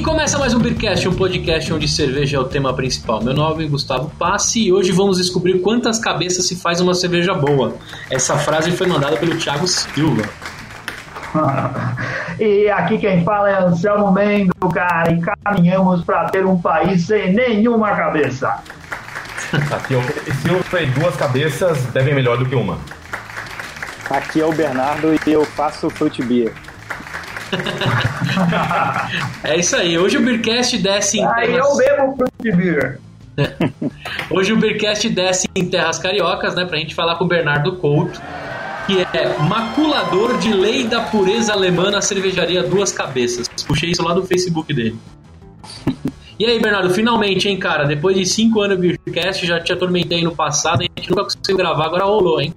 E começa mais um Beercast, um podcast onde cerveja é o tema principal. Meu nome é Gustavo Passi e hoje vamos descobrir quantas cabeças se faz uma cerveja boa. Essa frase foi mandada pelo Thiago Silva. e aqui quem fala é Anselmo Mendo, cara, e caminhamos para ter um país sem nenhuma cabeça. Aqui eu, se eu falei duas cabeças, devem melhor do que uma. Aqui é o Bernardo e eu faço fruit beer. É isso aí. Hoje o Beercast desce em Aí terras... eu bebo fruit beer. Hoje o Beercast desce em terras cariocas, né? Pra gente falar com o Bernardo Couto, que é maculador de lei da pureza alemã na cervejaria Duas Cabeças. Puxei isso lá do Facebook dele. E aí, Bernardo, finalmente, hein, cara? Depois de cinco anos de Beercast, já te atormentei no passado, a gente nunca conseguiu gravar, agora rolou, hein?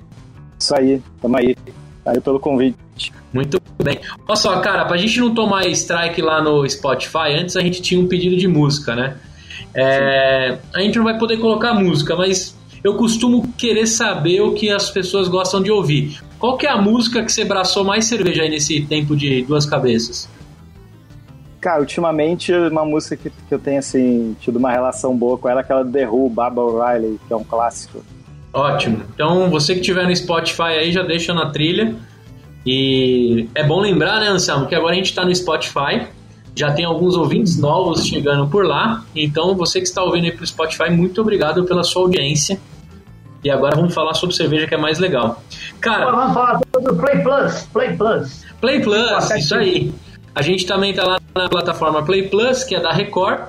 Isso aí, tamo aí. Valeu pelo convite. Muito bem. Olha só, cara, pra gente não tomar strike lá no Spotify, antes a gente tinha um pedido de música, né? É, a gente não vai poder colocar música, mas eu costumo querer saber o que as pessoas gostam de ouvir. Qual que é a música que você abraçou mais cerveja aí nesse tempo de duas cabeças? Cara, ultimamente uma música que, que eu tenho assim, tido uma relação boa com ela é aquela The Who, Baba O'Reilly, que é um clássico. Ótimo. Então, você que tiver no Spotify aí, já deixa na trilha. E é bom lembrar, né, Anselmo, que agora a gente está no Spotify. Já tem alguns ouvintes novos chegando por lá. Então, você que está ouvindo aí pro Spotify, muito obrigado pela sua audiência. E agora vamos falar sobre cerveja que é mais legal. Cara, vamos falar sobre o Play Plus. Play Plus. Play Plus, isso aí. A gente também está lá na plataforma Play Plus, que é da Record,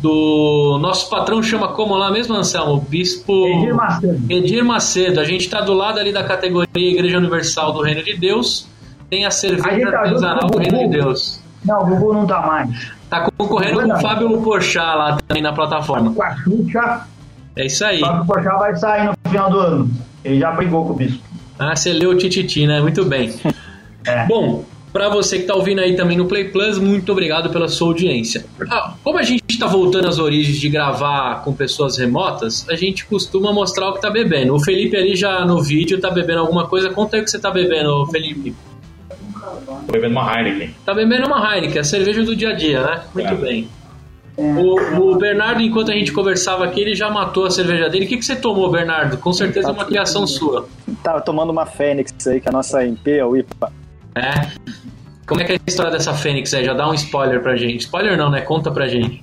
do nosso patrão chama como lá mesmo, Anselmo? Bispo Edir Macedo. Edir Macedo. A gente está do lado ali da categoria Igreja Universal do Reino de Deus. Tem a cerveja tá artesanal do Reino de Deus. Não, o Gugu não tá mais. Tá concorrendo com o Fábio Porchat lá também na plataforma. Com a Xuxa. É isso aí. O Fábio Porchat vai sair no final do ano. Ele já brigou com o Bispo. Ah, você leu o Tititi, né? Muito bem. É. Bom, para você que está ouvindo aí também no Play Plus, muito obrigado pela sua audiência. Ah, como a gente está voltando às origens de gravar com pessoas remotas, a gente costuma mostrar o que está bebendo. O Felipe ali já no vídeo está bebendo alguma coisa. Conta aí o que você está bebendo, Felipe. Tô bebendo uma Heineken. Tá bebendo uma Heineken, a cerveja do dia a dia, né? Muito é. bem. O, o, Bernardo, enquanto a gente conversava aqui, ele já matou a cerveja dele. O que, que você tomou, Bernardo? Com certeza é uma criação sua. Tava tomando uma Fênix aí, que é a nossa Imperial IPA. É. Como é que é a história dessa Fênix aí? Já dá um spoiler pra gente. Spoiler não, né? Conta pra gente.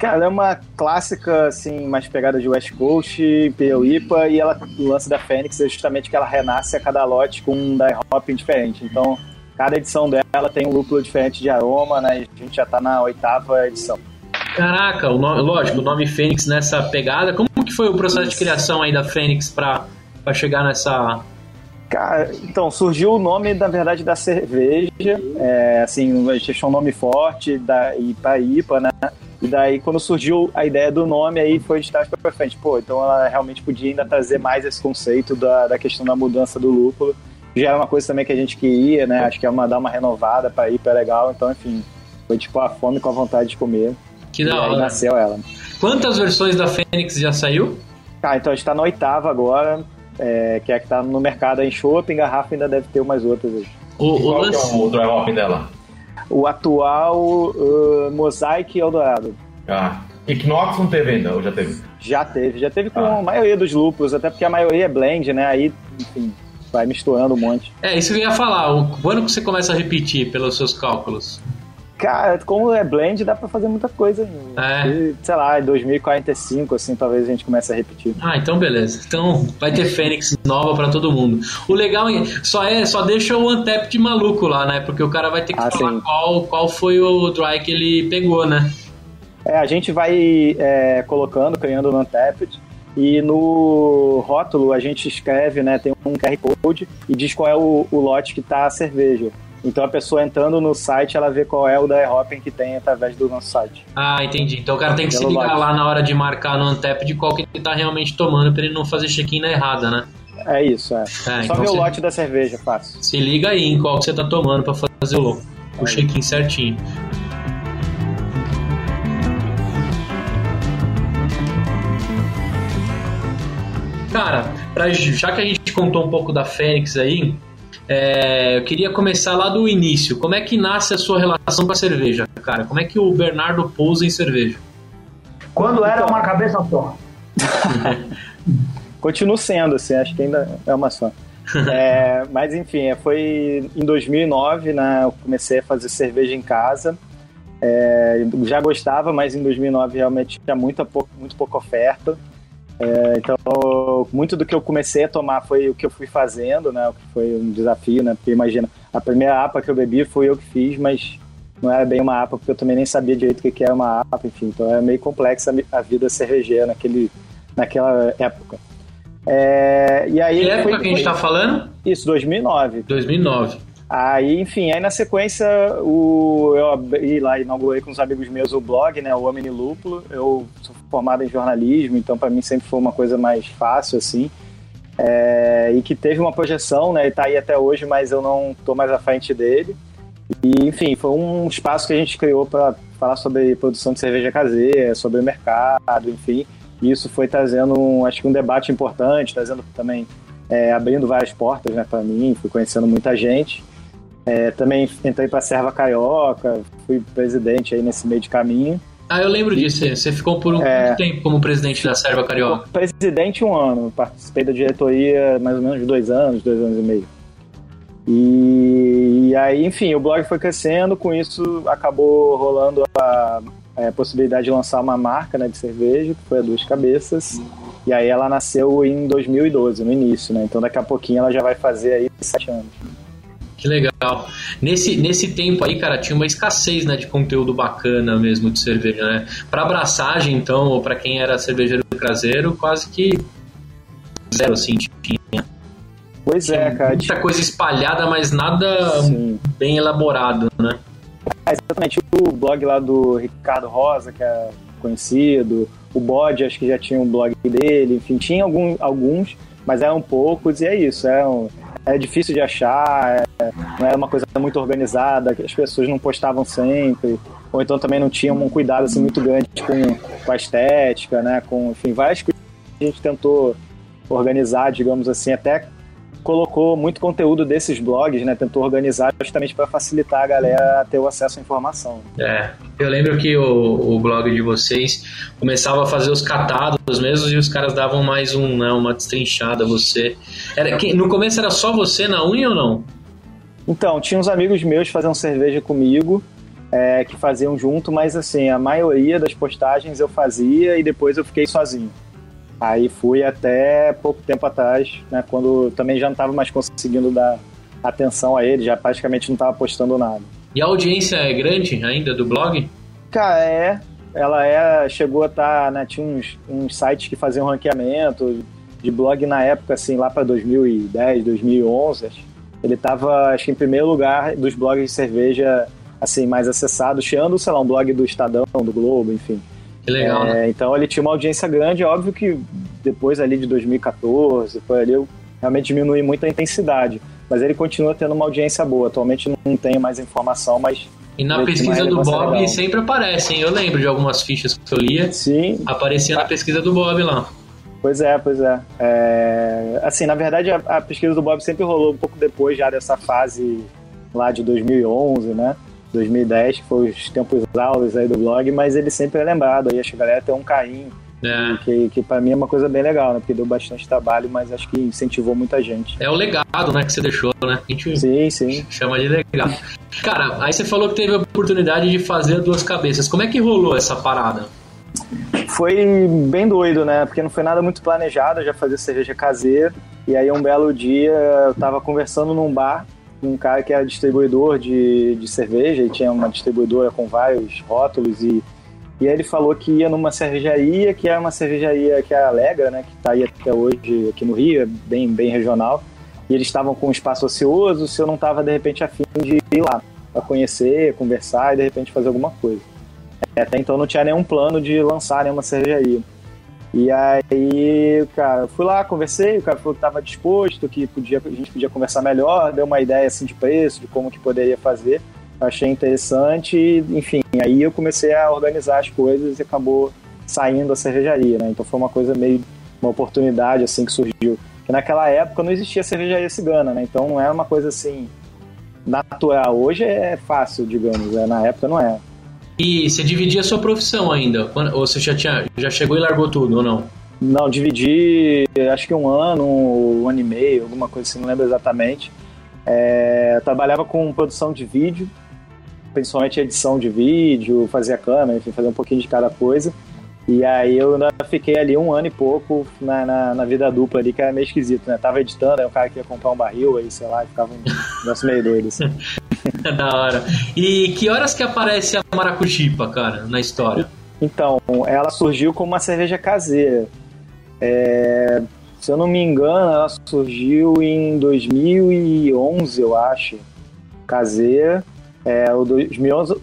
Cara, ela é uma clássica, assim, mais pegada de West Coast, Imperial IPA, e ela, o lance da Fênix é justamente que ela renasce a cada lote com um dry hopping diferente. Então, cada edição dela tem um lúpulo diferente de aroma, né? E a gente já tá na oitava edição. Caraca, o nome, lógico, o nome Fênix nessa pegada. Como que foi o processo de criação aí da Fênix pra, pra chegar nessa, Cara, então, surgiu o nome, na verdade, da cerveja. É, assim, a gente achou um nome forte da IPA IPA, né? E daí, quando surgiu a ideia do nome, aí foi de trás para frente. Pô, então ela realmente podia ainda trazer mais esse conceito da, da questão da mudança do lúpulo. Já era uma coisa também que a gente queria, né? Acho que é uma, dar uma renovada para IPA legal. Então, enfim, foi tipo a fome com a vontade de comer. Que da hora. nasceu ela. Quantas versões da Fênix já saiu? Ah, então a gente tá na oitava agora é, que é a que tá no mercado em shopping, garrafa ainda deve ter umas outras aí. O, o Qual lance... é o dry hop dela? O atual uh, Mosaic Eldorado. Ah, Equinox não teve ainda, ou já teve? Já teve, já teve com ah. a maioria dos lúpulos, até porque a maioria é blend, né? Aí, enfim, vai misturando um monte. É, isso que eu ia falar. Quando que você começa a repetir pelos seus cálculos? Cara, como é blend, dá pra fazer muita coisa. É. E, sei lá, em 2045, assim, talvez a gente comece a repetir. Ah, então beleza. Então vai ter Fênix nova para todo mundo. O legal é, só é, só deixa o Antep de maluco lá, né? Porque o cara vai ter que ah, falar qual, qual foi o dry que ele pegou, né? É, a gente vai é, colocando, criando no Untapped. E no rótulo a gente escreve, né? Tem um QR Code e diz qual é o, o lote que tá a cerveja. Então a pessoa entrando no site, ela vê qual é o dry hopping que tem através do nosso site. Ah, entendi. Então o cara tem que se ligar lá na hora de marcar no Antep de qual que ele tá realmente tomando para ele não fazer check-in na errada, né? É isso, é. é Só então ver o lote da cerveja, fácil. Se liga aí em qual que você tá tomando para fazer o, o é. check-in certinho. Cara, pra, já que a gente contou um pouco da Fênix aí, É, eu queria começar lá do início. Como é que nasce a sua relação com a cerveja, cara? Como é que o Bernardo pousa em cerveja? Quando era uma cabeça só. Continuo sendo, assim, acho que ainda é uma só. É, mas enfim, é, foi em 2009, né? Eu comecei a fazer cerveja em casa. É, já gostava, mas em 2009 realmente tinha muita pouca, muito pouca oferta. É, então, muito do que eu comecei a tomar foi o que eu fui fazendo, né? O que foi um desafio, né? Porque imagina, a primeira APA que eu bebi foi eu que fiz, mas não era bem uma APA, porque eu também nem sabia direito o que era uma APA, enfim. Então, é meio complexa a vida cervejeira naquele, naquela época. É, e aí que época foi, que a gente está falando? Isso, 2009. 2009. Aí, enfim, aí na sequência o, eu abri lá, inaugurei com os amigos meus o blog, né, o Omni Lúpulo. Eu sou formado em jornalismo, então para mim sempre foi uma coisa mais fácil, assim. É, e que teve uma projeção, né, e tá aí até hoje, mas eu não tô mais à frente dele. E, enfim, foi um espaço que a gente criou para falar sobre produção de cerveja caseira, sobre o mercado, enfim. E isso foi trazendo, acho que um debate importante, trazendo também, é, abrindo várias portas, né, para mim, fui conhecendo muita gente. É, também entrei para a Serva Carioca, fui presidente aí nesse meio de caminho. Ah, eu lembro disso. Você ficou por um é, tempo como presidente da Serva Carioca. Presidente um ano. Participei da diretoria mais ou menos dois anos, dois anos e meio. E, e aí, enfim, o blog foi crescendo. Com isso, acabou rolando a, a possibilidade de lançar uma marca né, de cerveja, que foi a Duas Cabeças. E aí ela nasceu em 2012, no início, né? Então daqui a pouquinho ela já vai fazer aí sete anos. Que legal. Nesse, nesse tempo aí, cara, tinha uma escassez né, de conteúdo bacana mesmo de cerveja, né? Pra abraçagem, então, ou pra quem era cervejeiro caseiro, quase que zero, assim, tinha. Pois é, cara. Muita coisa espalhada, mas nada Sim. bem elaborado, né? É, exatamente. O blog lá do Ricardo Rosa, que é conhecido, o Bode, acho que já tinha um blog dele, enfim, tinha algum, alguns, mas eram poucos, e é isso, é um é difícil de achar, é, não era uma coisa muito organizada, as pessoas não postavam sempre, ou então também não tinham um cuidado assim, muito grande com, com a estética, né? Com, enfim, várias coisas que a gente tentou organizar, digamos assim, até colocou muito conteúdo desses blogs, né? Tentou organizar justamente para facilitar a galera a ter o acesso à informação. É, eu lembro que o, o blog de vocês começava a fazer os catados mesmo e os caras davam mais um, né, uma destrinchada a você. Era, no começo era só você na unha ou não? Então, tinha uns amigos meus fazendo cerveja comigo, é, que faziam junto, mas assim, a maioria das postagens eu fazia e depois eu fiquei sozinho. Aí fui até pouco tempo atrás, né, quando também já não estava mais conseguindo dar atenção a ele, já praticamente não estava postando nada. E a audiência é grande ainda do blog? Cara, é. Ela é, chegou a estar, tá, né, tinha uns, uns sites que faziam ranqueamento de blog na época, assim, lá para 2010, 2011. Ele estava, acho que em primeiro lugar dos blogs de cerveja, assim, mais acessados, tirando, sei lá, um blog do Estadão, do Globo, enfim. Que legal, é, né? Então ele tinha uma audiência grande, óbvio que depois ali de 2014, foi ali, eu realmente diminui muito a intensidade. Mas ele continua tendo uma audiência boa. Atualmente não tenho mais informação, mas. E na pesquisa do Bob legal. sempre aparecem. Eu lembro de algumas fichas que eu lia. Sim. Aparecia na pesquisa do Bob lá. Pois é, pois é. é assim, na verdade, a, a, pesquisa do Bob sempre rolou um pouco depois já dessa fase lá de 2011, né? 2010, que foi os tempos áureos aí do blog, mas ele sempre é lembrado, aí acho que a galera tem um carinho, é. que, que para mim é uma coisa bem legal, né? Porque deu bastante trabalho, mas acho que incentivou muita gente. É o legado, né, que você deixou, né? A gente sim, sim. chama de legado. Cara, aí você falou que teve a oportunidade de fazer duas cabeças. Como é que rolou essa parada? Foi bem doido, né? Porque não foi nada muito planejado, eu já fazia cerveja caseira. E aí um belo dia eu tava conversando num bar um cara que era distribuidor de, de cerveja e tinha uma distribuidora com vários rótulos e, e aí ele falou que ia numa cervejaria, que é uma cervejaria que é Alegra, né, que está aí até hoje aqui no Rio, é bem, bem regional, e eles estavam com um espaço ocioso, se eu não estava de repente afim de ir lá para conhecer, conversar e de repente fazer alguma coisa. Até então não tinha nenhum plano de lançar nenhuma cervejaria. E aí, cara, fui lá, conversei, o cara falou que estava disposto, que podia, a gente podia conversar melhor, deu uma ideia assim de preço, de como que poderia fazer. Achei interessante, enfim, aí eu comecei a organizar as coisas e acabou saindo a cervejaria, né? Então foi uma coisa meio uma oportunidade assim que surgiu. que naquela época não existia cervejaria cigana, né? Então não era uma coisa assim natural. Hoje é fácil, digamos, né? na época não era. E você dividia a sua profissão ainda? Ou você já, tinha, já chegou e largou tudo, ou não? Não, dividi acho que um ano, um ano e meio, alguma coisa assim, não lembro exatamente. É, trabalhava com produção de vídeo, principalmente edição de vídeo, fazia câmera, enfim, fazia um pouquinho de cada coisa. E aí eu ainda fiquei ali um ano e pouco na, na, na, vida dupla ali, que era meio esquisito, né? Tava editando, aí o cara queria comprar um barril, aí sei lá, ficava um negócio meio doido, assim. da hora. E que horas que aparece a maracujipa, cara, na história? Então, ela surgiu como uma cerveja caseira. É, se eu não me engano, ela surgiu em 2011, eu acho. Caseira. É, o 2011,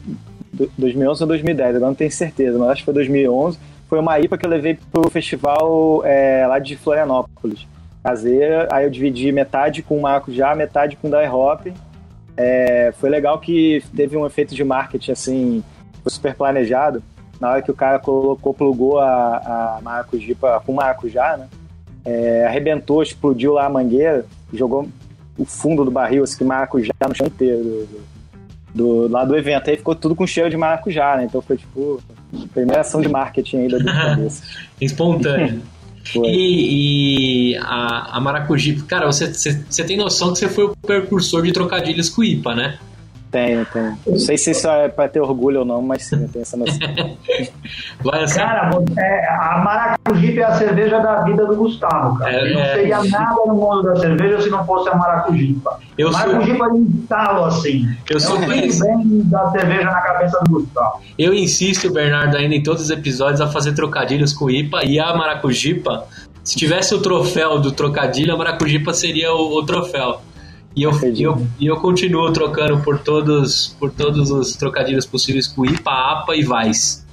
2011 ou 2010, agora não tenho certeza, mas acho que foi 2011 foi uma IPA que eu levei pro festival é, lá de Florianópolis. Caseira, aí eu dividi metade com maracujá, metade com dry hop. É, foi legal que teve um efeito de marketing assim, super planejado. Na hora que o cara colocou, plugou a, a maracujipa com maracujá, né? É, arrebentou, explodiu lá a mangueira, jogou o fundo do barril, assim, maracujá no chão inteiro do, do, do, lá do evento. Aí ficou tudo com cheiro de maracujá, né? Então foi tipo Primeira ação de marketing ainda do cabeça. Espontâneo. E, e, a, a cara, você, você, você tem noção que você foi o precursor de trocadilhos com IPA, né? Tenho, tenho. Não sei se isso é pra ter orgulho ou não, mas sim, eu tenho essa noção. Vai assim. Cara, é, a Maracujipa é a cerveja da vida do Gustavo, cara. É, não é... seria nada no mundo da cerveja se não fosse a Maracujipa. Eu Maracujipa sou... instalo assim. Eu sou é bem da cerveja na cabeça do Gustavo. Eu insisto, Bernardo, ainda em todos os episódios a fazer trocadilhos com o IPA e a Maracujipa. Se tivesse o troféu do trocadilho, a Maracujipa seria o, o troféu. E eu, e eu, e eu continuo trocando por todos, por todos os trocadilhos possíveis com IPA, APA e VAIS.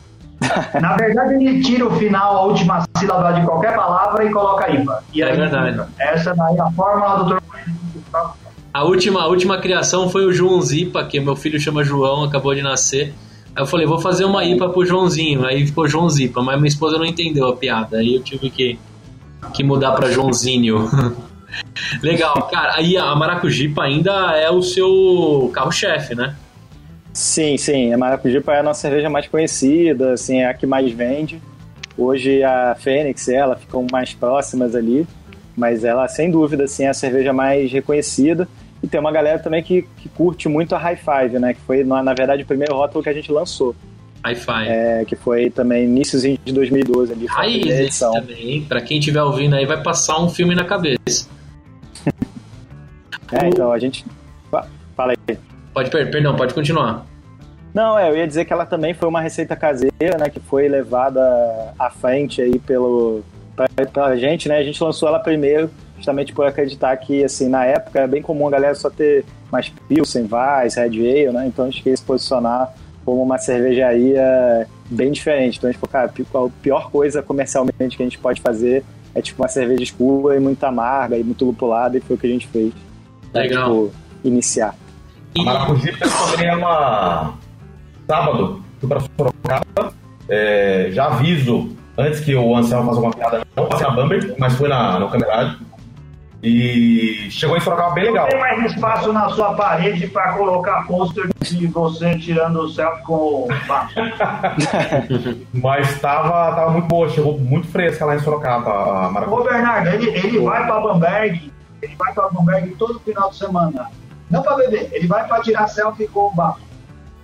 Na verdade, ele tira o final, a última sílaba de qualquer palavra e coloca IPA. E é verdade. Essa daí é a fórmula do trocadilho. A última, a última criação foi o João Zipa, que meu filho chama João, acabou de nascer. Aí eu falei, vou fazer uma IPA pro Joãozinho. Aí ficou João Zipa, mas minha esposa não entendeu a piada. Aí eu tive que, que mudar pra Joãozinho. Legal, cara. Aí a Maracujipa ainda é o seu carro-chefe, né? Sim, sim. A Maracujipa é a nossa cerveja mais conhecida, assim, é a que mais vende. Hoje a Fênix e ela ficam mais próximas ali, mas ela, sem dúvida, assim, é a cerveja mais reconhecida. E tem uma galera também que, que curte muito a High Five, né? Que foi, na, verdade, o primeiro rótulo que a gente lançou. High Five. É, que foi também iníciozinho de 2012 ali. Raiz também. Pra quem estiver ouvindo aí, vai passar um filme na cabeça. É, então a gente. Fala aí. Pode, perdão, pode continuar. Não, é, eu ia dizer que ela também foi uma receita caseira, né, que foi levada à frente aí pelo pra, pra gente, né? A gente lançou ela primeiro, justamente por acreditar que, assim, na época era bem comum a galera só ter mais Pilsen, Weiss, Red Ale, né? Então a gente quis se posicionar como uma cervejaria bem diferente. Então a gente falou, cara, a pior coisa comercialmente que a gente pode fazer é tipo uma cerveja escura e muito amarga e muito lupulada, e foi o que a gente fez. Legal. Tipo, iniciar. A Maracujipa também é uma. Sábado, fui pra Sorocaba. É, já aviso, antes que o Anselmo faça uma piada, não passei a Bamber, mas foi na, no Camerade. E chegou em Sorocaba bem legal. Tem mais espaço na sua parede para colocar pôster de você tirando o selfie com o Mas tava, tava muito boa, chegou muito fresca lá em Sorocaba a. Ô Bernardo, ele, ele vai para Bamberg ele vai para Bamberg todo final de semana. Não para beber, ele vai para tirar selfie com o Basso.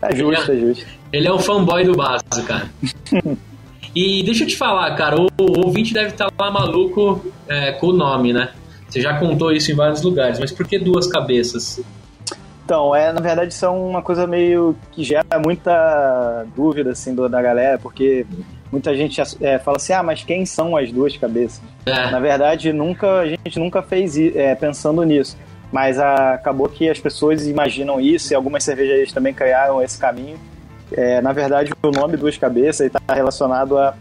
É justo, é justo. Ele é um fanboy do Basso, cara. e deixa eu te falar, cara, o, o ouvinte deve estar tá lá maluco é, com o nome, né? Você já contou isso em vários lugares, mas por que duas cabeças? Então, é, na verdade, isso é uma coisa meio que gera muita dúvida, assim, do, da galera, porque muita gente é, fala assim, ah, mas quem são as duas cabeças? É. Na verdade, nunca a gente nunca fez é, pensando nisso. Mas a, acabou que as pessoas imaginam isso e algumas cervejarias também criaram esse caminho. É, na verdade, o nome Duas Cabeças está relacionado à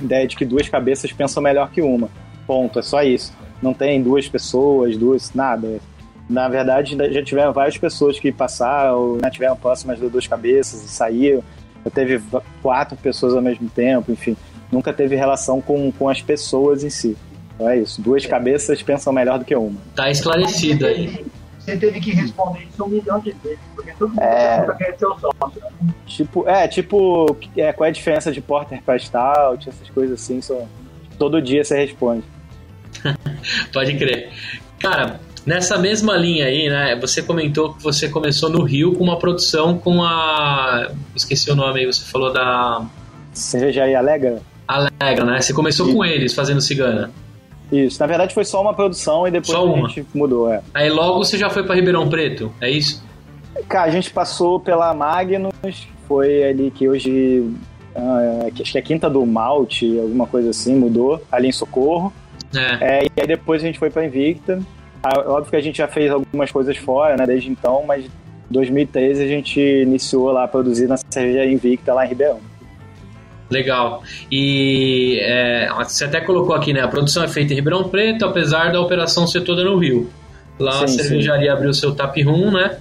ideia de que duas cabeças pensam melhor que uma. Ponto, é só isso. Não tem duas pessoas, duas, nada. Na verdade, já tiveram várias pessoas que passaram, né, tiveram próximas de duas cabeças e saíram teve quatro pessoas ao mesmo tempo, enfim, nunca teve relação com, com as pessoas em si. Então é isso. Duas cabeças pensam melhor do que uma. Tá esclarecido aí. Você teve que responder isso um milhão de vezes, porque todo mundo é... quer ser o sócio. Né? Tipo, é, tipo, é, qual é a diferença de porter para stout, essas coisas assim, só, todo dia você responde. Pode crer. Cara, nessa mesma linha aí, né, você comentou que você começou no Rio com uma produção com a... esqueci o nome aí, você falou da... Cervejaria Alega? Alega, né? Você começou com eles fazendo cigana. Isso, na verdade foi só uma produção e depois a gente mudou, é. Aí logo você já foi para Ribeirão Preto, é isso? Cara, a gente passou pela Magnus, foi ali que hoje uh, acho que é Quinta do Malte, alguma coisa assim, mudou, ali em Socorro. É. é e aí depois a gente foi para Invicta. Ah, óbvio que a gente já fez algumas coisas fora, né, desde então, mas em 2013 a gente iniciou lá a produzir na cerveja Invicta lá em Ribeirão. Legal. E é, você até colocou aqui, né? A produção é feita em Ribeirão Preto, apesar da operação ser toda no Rio. Lá sim, a cervejaria sim. abriu seu tap room, né?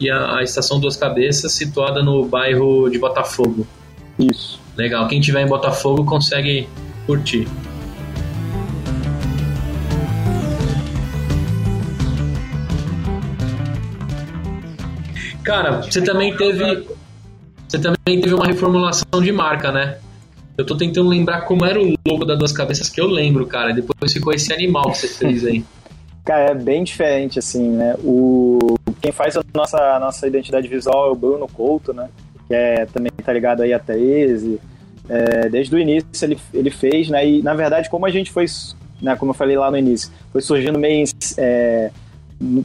E a, a, estação Duas Cabeças, situada no bairro de Botafogo. Isso. Legal. Quem tiver em Botafogo consegue curtir. Cara, você também teve. Você também teve uma reformulação de marca, né? Eu tô tentando lembrar como era o logo da Duas Cabeças, que eu lembro, cara. Depois ficou esse animal que você fez aí. cara, é bem diferente, assim, né? O... Quem faz a nossa, a nossa identidade visual é o Bruno Couto, né? Que é, também tá ligado aí a 13. É, desde o início ele, ele fez, né? E, na verdade, como a gente foi, né, como eu falei lá no início, foi surgindo meio... É,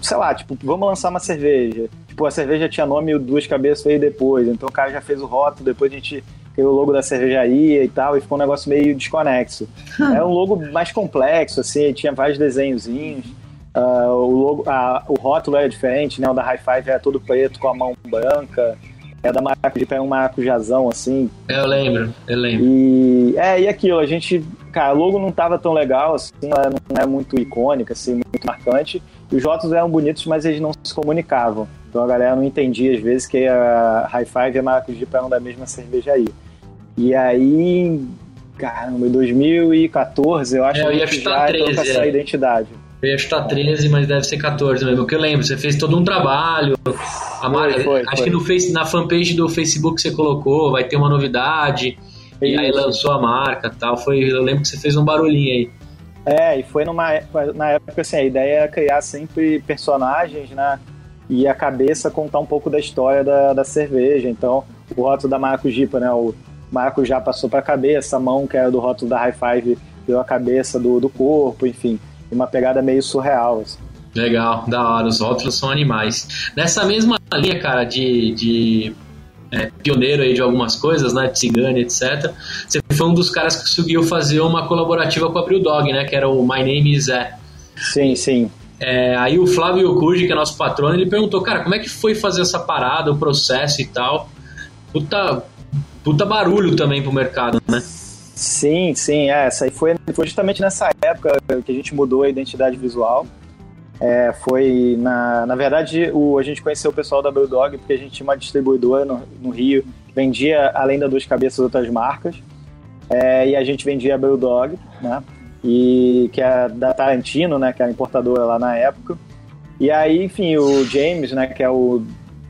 sei lá, tipo, vamos lançar uma cerveja. Tipo, a cerveja tinha nome Duas Cabeças veio depois. Então o cara já fez o rótulo, depois a gente o logo da cervejaria e tal, e ficou um negócio meio desconexo. É um logo mais complexo, assim, tinha vários desenhozinhos. Uh, o, logo, uh, o rótulo é diferente, né? O da High Five é todo preto com a mão branca. É da Maracujá, é um maracujazão, assim. Eu lembro, eu lembro. E, é, e aquilo, a gente... Cara, o logo não tava tão legal, assim, não é muito icônica, assim, muito marcante. E os rótulos eram bonitos, mas eles não se comunicavam. Então a galera não entendia, às vezes, que a High Five e a Maracujá eram da mesma cervejaria. E aí, caramba, em 2014, eu acho é, eu ia que já 13, com essa é. identidade. Eu ia chutar 13, mas deve ser 14 mesmo. Porque eu lembro, você fez todo um trabalho. A marca, foi, acho foi. que no face, na fanpage do Facebook você colocou, vai ter uma novidade. E aí lançou a marca tal. Foi, eu lembro que você fez um barulhinho aí. É, e foi numa na época assim, a ideia era criar sempre personagens, né? E a cabeça contar um pouco da história da, da cerveja. Então, o rótulo da Maracujipa, né? O Marco já passou para a cabeça, a mão que era do rótulo da High Five deu a cabeça do, do corpo, enfim, uma pegada meio surreal. Assim. Legal, da hora, os rótulos são animais. Nessa mesma linha, cara, de, de é, pioneiro aí de algumas coisas, né, de etc. Você foi um dos caras que conseguiu fazer uma colaborativa com a Dog, né, que era o My Name Is É. Sim, sim. É, aí o Flávio Yokuji, que é nosso patrono, ele perguntou, cara, como é que foi fazer essa parada, o processo e tal? Puta, puta barulho também pro mercado, né? Sim, sim, é, essa aí foi, foi justamente nessa época que a gente mudou a identidade visual. É, foi na, na verdade o, a gente conheceu o pessoal da Bulldog porque a gente tinha uma distribuidora no, no Rio que vendia além da duas cabeças outras marcas é, e a gente vendia a Bulldog, né? E que é da Tarantino, né? Que era importadora lá na época. E aí, enfim, o James, né? Que é o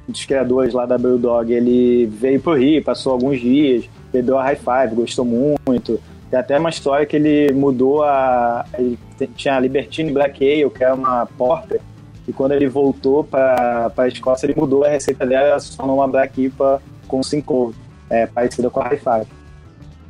dos criadores lá da Bulldog, ele veio pro Rio, passou alguns dias, bebeu a High Five, gostou muito. Tem até uma história que ele mudou a. Ele tinha a Libertine Black Ale, que é uma porter, e quando ele voltou para a Escócia, ele mudou a receita dela se tornou uma Black IPA com 5 é, parecida com a High Five.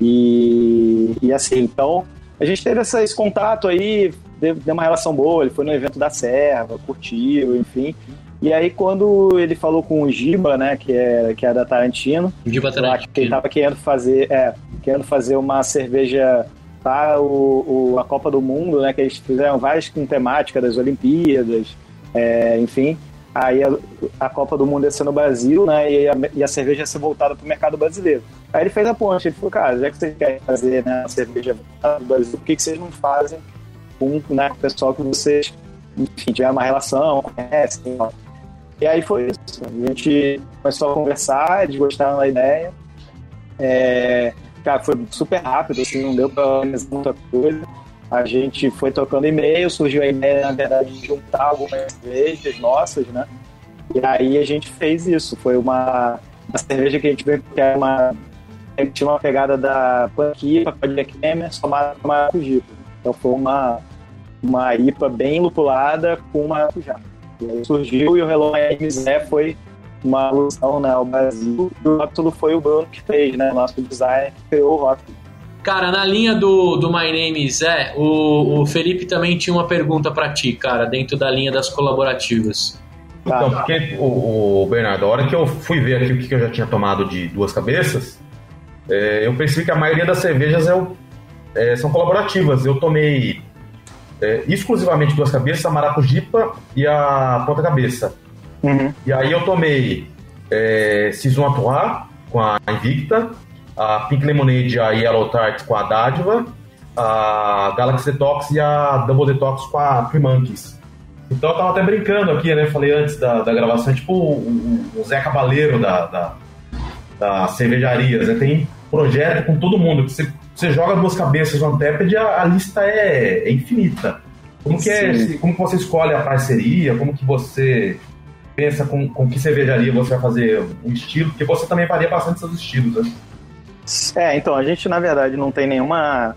E, e assim, então, a gente teve essa, esse contato aí, deu uma relação boa, ele foi no evento da Serva, curtiu, enfim. E aí, quando ele falou com o Giba, né, que é, que é da Tarantino, Giba Tarantino. que ele tava querendo fazer, é, querendo fazer uma cerveja para o, o, a Copa do Mundo, né, que eles fizeram várias com temática das Olimpíadas, é, enfim. Aí a, a, Copa do Mundo ia ser no Brasil, né, e a, e a cerveja ia ser voltada para o mercado brasileiro. Aí ele fez a ponte, ele falou, cara, já que vocês querem fazer né, a cerveja do Brasil, por que, que vocês não fazem com né, o pessoal que vocês, enfim, tiver uma relação, conhecem, e aí foi isso. A gente começou a conversar, eles gostaram da ideia. É, cara, foi super rápido, assim, não deu pra organizar muita coisa. a gente foi trocando e-mail, surgiu a ideia, na verdade, de juntar algumas cervejas nossas, né? E aí a gente fez isso. Foi uma, uma cerveja que a gente veio que era uma. Tinha uma pegada da Panquipa, com a Jack Hammer, somada com Maracujipa. Então foi uma, uma IPA bem lupulada com maracujá. E aí surgiu e o Hello My Zé foi uma alusão né, ao Brasil. E o rótulo foi o Bruno que fez, né? Nosso designer que criou o rótulo. Cara, na linha do, do My Name is é, o, o Felipe também tinha uma pergunta para ti, cara, dentro da linha das colaborativas. Então, porque o, o, Bernardo, a hora que eu fui ver aqui o que eu já tinha tomado de duas cabeças, é, eu percebi que a maioria das cervejas é, é, são colaborativas. Eu tomei é, exclusivamente duas cabeças, a Maracujipa e a Ponta Cabeça. Uhum. E aí eu tomei é, Saison Atois com a Invicta, a Pink Lemonade e a Yellow Tart com a Dádiva, a Galaxy Detox e a Double Detox com a Monkeys. Então eu tava até brincando aqui, né? Falei antes da, da gravação, tipo o, o, Zé Cabaleiro da, da, da cervejarias, né? Tem projeto com todo mundo. Que você, você joga duas cabeças no Anteped, a, a lista é, é, infinita. Como que, é, como que você escolhe a parceria? Como que você pensa com, com que cervejaria você vai fazer um estilo? Porque você também varia bastante seus estilos, né? É, então, a gente na verdade não tem nenhuma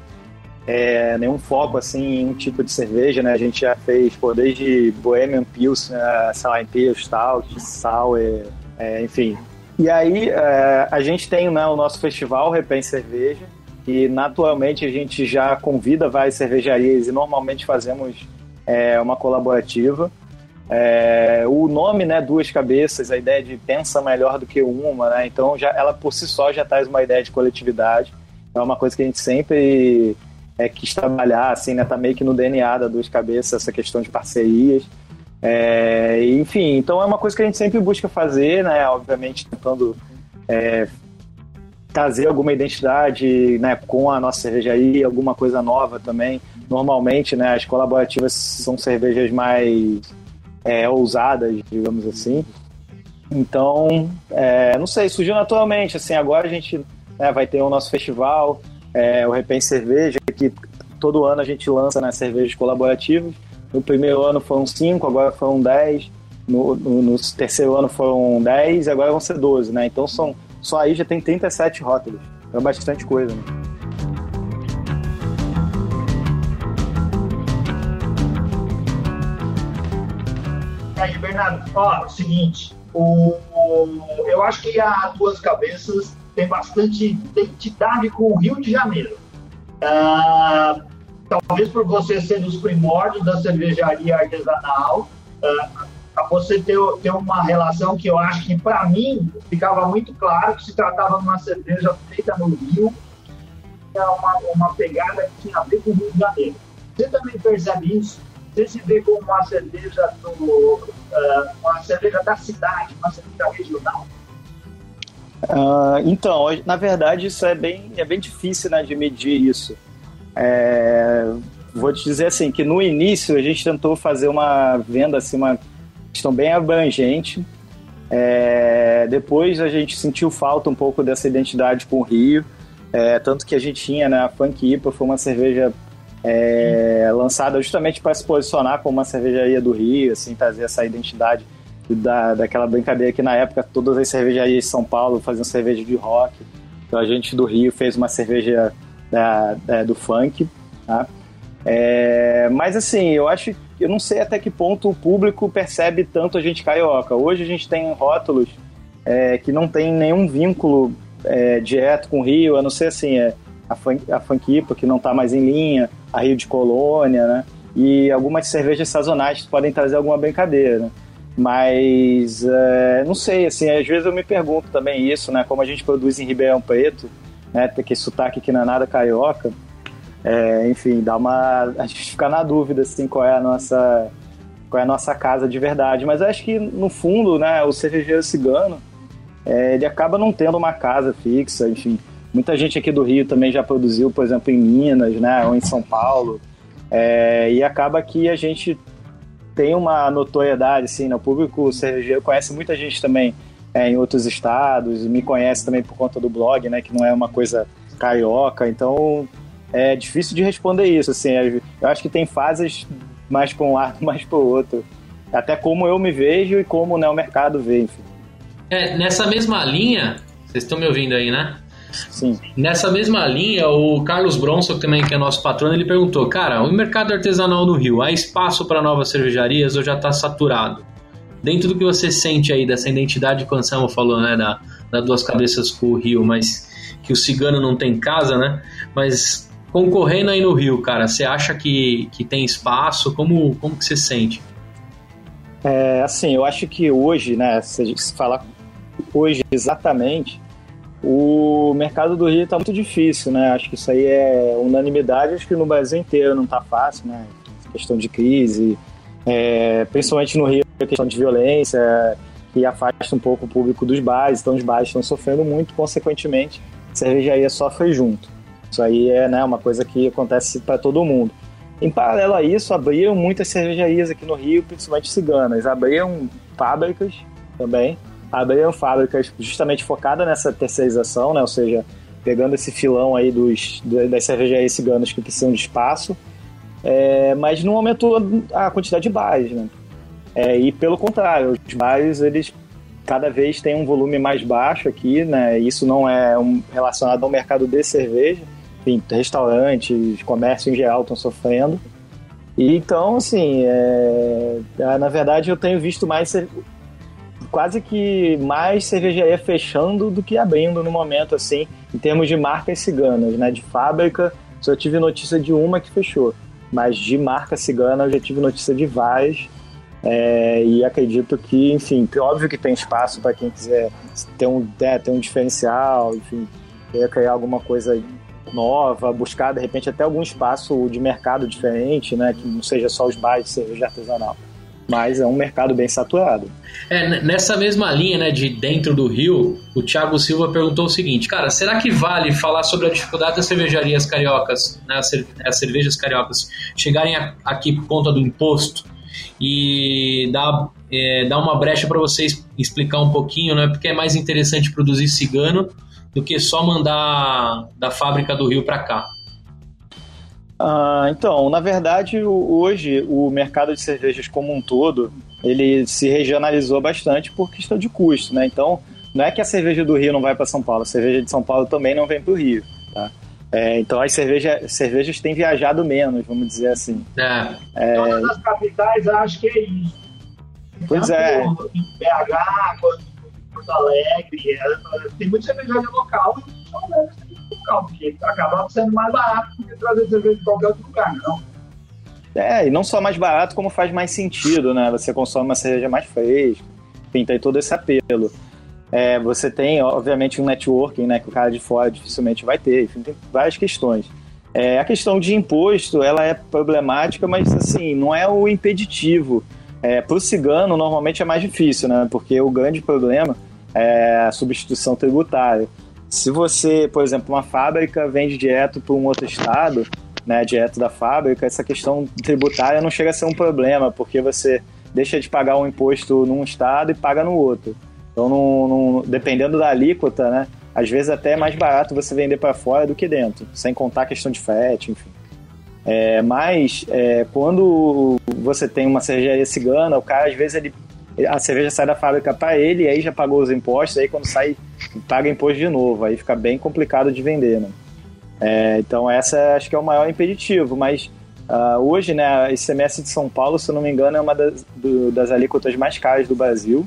é, nenhum foco assim em um tipo de cerveja, né? A gente já fez pô, desde Bohemian Pilsner, sei lá, Imperial Stout, Sour, é, enfim. E aí é, a gente tem né, o nosso festival Repense Cerveja e naturalmente a gente já convida várias cervejarias e normalmente fazemos é, uma colaborativa. É, o nome, né, duas cabeças, a ideia de pensa melhor do que uma, né? Então já ela por si só já traz uma ideia de coletividade. É uma coisa que a gente sempre é, quis trabalhar, assim, né? Tá meio que no DNA da Duas Cabeças, essa questão de parcerias. É, enfim, então é uma coisa que a gente sempre busca fazer, né? Obviamente tentando é, trazer alguma identidade né, com a nossa cervejaria, alguma coisa nova também. Normalmente, né, as colaborativas são cervejas mais é, ousadas, digamos assim. Então, é, não sei, surgiu naturalmente. Assim, agora a gente né, vai ter o nosso festival, é, o Repense Cerveja, que todo ano a gente lança né, cervejas colaborativas. No primeiro ano foram 5, agora foram 10. No, no, no, terceiro ano foram 10 e agora vão ser 12, né? Então são, só aí já tem 37 rótulos. É bastante coisa, né? Aí, Bernardo, ó, seguinte, o, o, eu acho que a Duas Cabeças tem bastante identidade com o Rio de Janeiro. Ah, talvez por você ser dos primórdios da cervejaria artesanal, ah, você ter, ter uma relação que eu acho que, para mim, ficava muito claro que se tratava de uma cerveja feita no Rio, uma, uma pegada que tinha a ver com o Rio de Janeiro. Você também percebe isso? Você se vê como uma cerveja, do, uh, uma cerveja da cidade, uma cerveja regional? Uh, então, na verdade, isso é bem, é bem difícil né, de medir isso. É, vou te dizer assim, que no início a gente tentou fazer uma venda, assim, uma questão bem abrangente. É, depois a gente sentiu falta um pouco dessa identidade com o Rio, é, tanto que a gente tinha né, a Funk IPA, foi uma cerveja é, lançada justamente para se posicionar como uma cervejaria do Rio, assim, trazer essa identidade da, daquela brincadeira que na época todas as cervejarias de São Paulo faziam cerveja de rock. Então a gente do Rio fez uma cerveja da, da do funk. Tá? É, mas assim, eu acho eu não sei até que ponto o público percebe tanto a gente carioca. Hoje a gente tem rótulos é, que não tem nenhum vínculo é, direto com o Rio, a não ser assim, é, a, funk, a Funkipa, que não está mais em linha, a Rio de Colônia, né? E algumas cervejas sazonais podem trazer alguma brincadeira, né? Mas, é, não sei, assim, às vezes eu me pergunto também isso, né? Como a gente produz em Ribeirão Preto, né? Tem que sotaque que não é nada carioca. É, enfim, dá uma... A gente fica na dúvida, assim, qual é a nossa... Qual é a nossa casa de verdade. Mas acho que, no fundo, né? O cervejeiro cigano, é, ele acaba não tendo uma casa fixa, enfim. Muita gente aqui do Rio também já produziu, por exemplo, em Minas, né? Ou em São Paulo. É, e acaba que a gente tem uma notoriedade, assim, né? público cervejeiro conhece muita gente também é, em outros estados, me conhece também por conta do blog, né, que não é uma coisa carioca, então é difícil de responder isso. Assim, eu acho que tem fases mais para um lado, mais para o outro. Até como eu me vejo e como né, o mercado vê, enfim. É, nessa mesma linha, vocês estão me ouvindo aí, né? Sim. Nessa mesma linha, o Carlos Bronson, também que é nosso patrono, ele perguntou: Cara, o mercado artesanal no Rio, há espaço para novas cervejarias ou já está saturado? Dentro do que você sente aí dessa identidade que o Anselmo falou, né, da, da Duas Cabeças com o Rio, mas que o cigano não tem casa, né? Mas concorrendo aí no Rio, cara, você acha que, que tem espaço? Como, como que você sente? É, assim, eu acho que hoje, né, se falar hoje exatamente, o mercado do Rio está muito difícil, né? Acho que isso aí é unanimidade, acho que no Brasil inteiro não está fácil, né? Questão de crise, é, principalmente no Rio, a questão de violência, que afasta um pouco o público dos bares, então os bares estão sofrendo muito, consequentemente, a cervejaria sofre junto. Isso aí é né, uma coisa que acontece para todo mundo. Em paralelo a isso, abriram muitas cervejarias aqui no Rio, principalmente ciganas. Abriram fábricas também, abriram fábricas justamente focadas nessa terceirização, né? ou seja, pegando esse filão aí dos, das cervejarias ciganas que precisam de espaço, é, mas não aumentou a quantidade de bares. Né? É, e pelo contrário, os bares eles cada vez têm um volume mais baixo aqui, né? isso não é um, relacionado ao mercado de cerveja, enfim, restaurantes, comércio em geral estão sofrendo. E então, assim, é, na verdade eu tenho visto mais quase que mais cervejaria fechando do que abrindo no momento, assim, em termos de marcas ciganas, né? De fábrica, só tive notícia de uma que fechou, mas de marca cigana eu já tive notícia de várias. É, e acredito que, enfim, óbvio que tem espaço para quem quiser ter um, é, ter um diferencial, enfim, querer criar alguma coisa nova, buscar de repente até algum espaço de mercado diferente, né, que não seja só os bares de cerveja artesanal mas é um mercado bem saturado. É, nessa mesma linha, né, de dentro do Rio, o Thiago Silva perguntou o seguinte, cara, será que vale falar sobre a dificuldade das cervejarias cariocas, né, as cervejas cariocas, chegarem aqui por conta do imposto e dar, é, dar uma brecha para vocês explicar um pouquinho, né, porque é mais interessante produzir cigano do que só mandar da fábrica do Rio para cá? Ah, então, na verdade, hoje o mercado de cervejas como um todo ele se regionalizou bastante por questão de custo, né? Então, não é que a cerveja do Rio não vai para São Paulo, a cerveja de São Paulo também não vem para o Rio, tá? É, então as cerveja, cervejas têm viajado menos, vamos dizer assim. É. É... Todas as capitais acho que é isso. Pois Tanto é. Em BH, quanto em Porto Alegre, é, tem muita cervejaria local e são local, porque acabava sendo mais barato do que trazer cerveja de qualquer outro lugar, não. É, e não só mais barato, como faz mais sentido, né? Você consome uma cerveja mais fresca, tem todo esse apelo. É, você tem, obviamente, um networking, né? Que o cara de fora dificilmente vai ter, enfim, tem várias questões. É, a questão de imposto, ela é problemática, mas, assim, não é o impeditivo. É, Para o cigano, normalmente é mais difícil, né? Porque o grande problema é a substituição tributária. Se você, por exemplo, uma fábrica vende direto para um outro estado, né, direto da fábrica, essa questão tributária não chega a ser um problema, porque você deixa de pagar um imposto num estado e paga no outro. Então, não, não, dependendo da alíquota, né, às vezes até é mais barato você vender para fora do que dentro, sem contar a questão de frete, enfim. É, mas é, quando você tem uma cervejaria cigana, o cara às vezes ele a cerveja sai da fábrica para ele, aí já pagou os impostos, aí quando sai, paga imposto de novo, aí fica bem complicado de vender, né? É, então essa acho que é o maior impeditivo, mas uh, hoje, né, a ICMS de São Paulo, se eu não me engano, é uma das, do, das alíquotas mais caras do Brasil,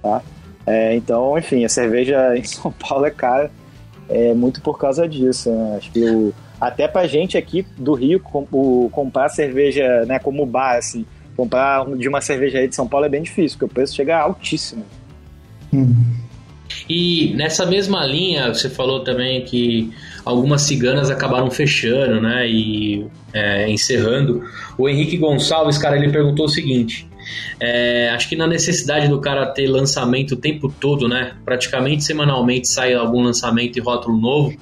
tá? É, então, enfim, a cerveja em São Paulo é cara, é muito por causa disso, né? Acho que o, até pra gente aqui do Rio, com, o, comprar cerveja, né, como bar, assim, comprar de uma cervejaria de São Paulo é bem difícil, porque o preço chega altíssimo. Hum. E nessa mesma linha, você falou também que algumas ciganas acabaram fechando, né, e é, encerrando. O Henrique Gonçalves, cara, ele perguntou o seguinte: é, acho que na necessidade do cara ter lançamento o tempo todo, né, praticamente semanalmente sai algum lançamento e rótulo novo.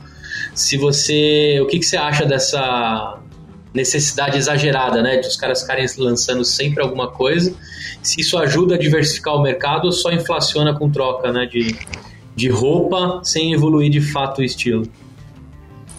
Se você, o que, que você acha dessa necessidade exagerada, né? De os caras ficarem lançando sempre alguma coisa. Se isso ajuda a diversificar o mercado ou só inflaciona com troca, né? De, de roupa sem evoluir de fato o estilo.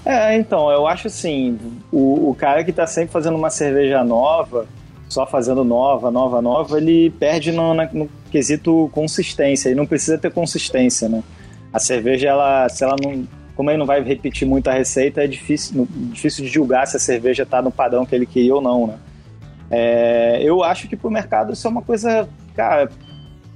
É, então, eu acho assim, o, o cara que está sempre fazendo uma cerveja nova, só fazendo nova, nova, nova, ele perde no, no quesito consistência, e não precisa ter consistência, né? A cerveja, ela, se ela não, como ele não vai repetir muito a receita, é difícil, difícil de julgar se a cerveja está no padrão que ele queria ou não, né? É, eu acho que para o mercado isso é uma coisa, cara,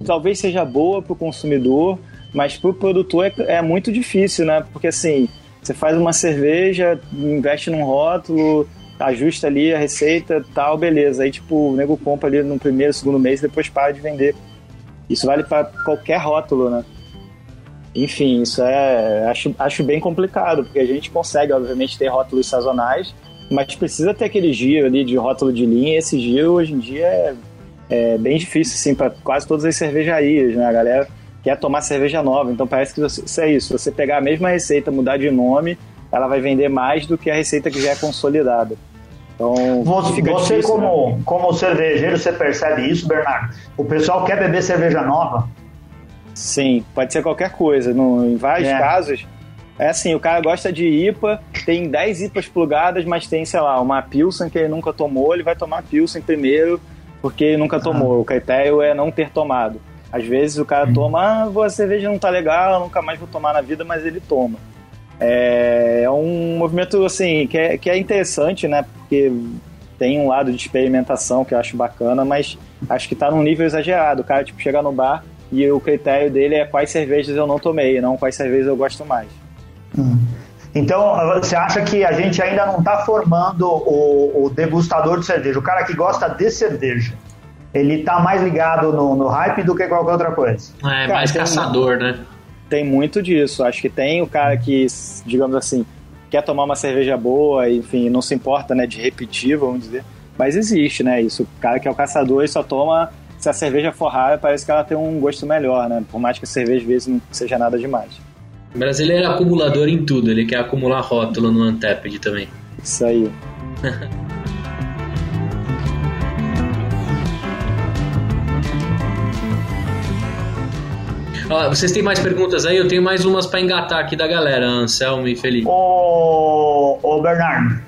talvez seja boa para o consumidor, mas para o produtor é, é, muito difícil, né? Porque assim, você faz uma cerveja, investe num rótulo, ajusta ali a receita, tal, beleza. Aí tipo, o nego compra ali no primeiro, segundo mês, depois para de vender. Isso vale para qualquer rótulo, né? Enfim, isso é acho, acho bem complicado, porque a gente consegue, obviamente, ter rótulos sazonais, mas precisa ter aquele giro ali de rótulo de linha, e esse giro hoje em dia é, é bem difícil, assim, para quase todas as cervejarias, né? A galera quer tomar cerveja nova, então parece que isso é isso. Você pegar a mesma receita, mudar de nome, ela vai vender mais do que a receita que já é consolidada. Então, você, difícil, como, né? como cervejeiro, você percebe isso, Bernardo? O pessoal quer beber cerveja nova? Sim, pode ser qualquer coisa. No, em vários é. casos, é assim, o cara gosta de IPA, tem 10 IPAs plugadas, mas tem, sei lá, uma Pilsen que ele nunca tomou, ele vai tomar Pilsen primeiro porque ele nunca tomou. Ah. O critério é não ter tomado. Às vezes o cara hum. toma, ah, a cerveja não tá legal, nunca mais vou tomar na vida, mas ele toma. É, é um movimento, assim, que é, que é interessante, né? Porque tem um lado de experimentação que eu acho bacana, mas acho que tá num nível exagerado. O cara, tipo, chega no bar e o critério dele é quais cervejas eu não tomei, não quais cervejas eu gosto mais. Hum. Então, você acha que a gente ainda não está formando o, o, degustador de cerveja, o cara que gosta de cerveja? Ele está mais ligado no, no, hype do que qualquer outra coisa. É, cara, mais caçador, né? Tem muito disso. Acho que tem o cara que, digamos assim, quer tomar uma cerveja boa, enfim, não se importa, né, de repetir, vamos dizer. Mas existe, né, isso. O cara que é o caçador e só toma se a cerveja for rara, parece que ela tem um gosto melhor, né? Por mais que a cerveja às vezes não seja nada demais. O brasileiro é acumulador em tudo, ele quer acumular rótulo no Antepid também. Isso aí. Ó, vocês têm mais perguntas aí? Eu tenho mais umas para engatar aqui da galera, Anselmo e Felipe. Ô, ô Bernardo,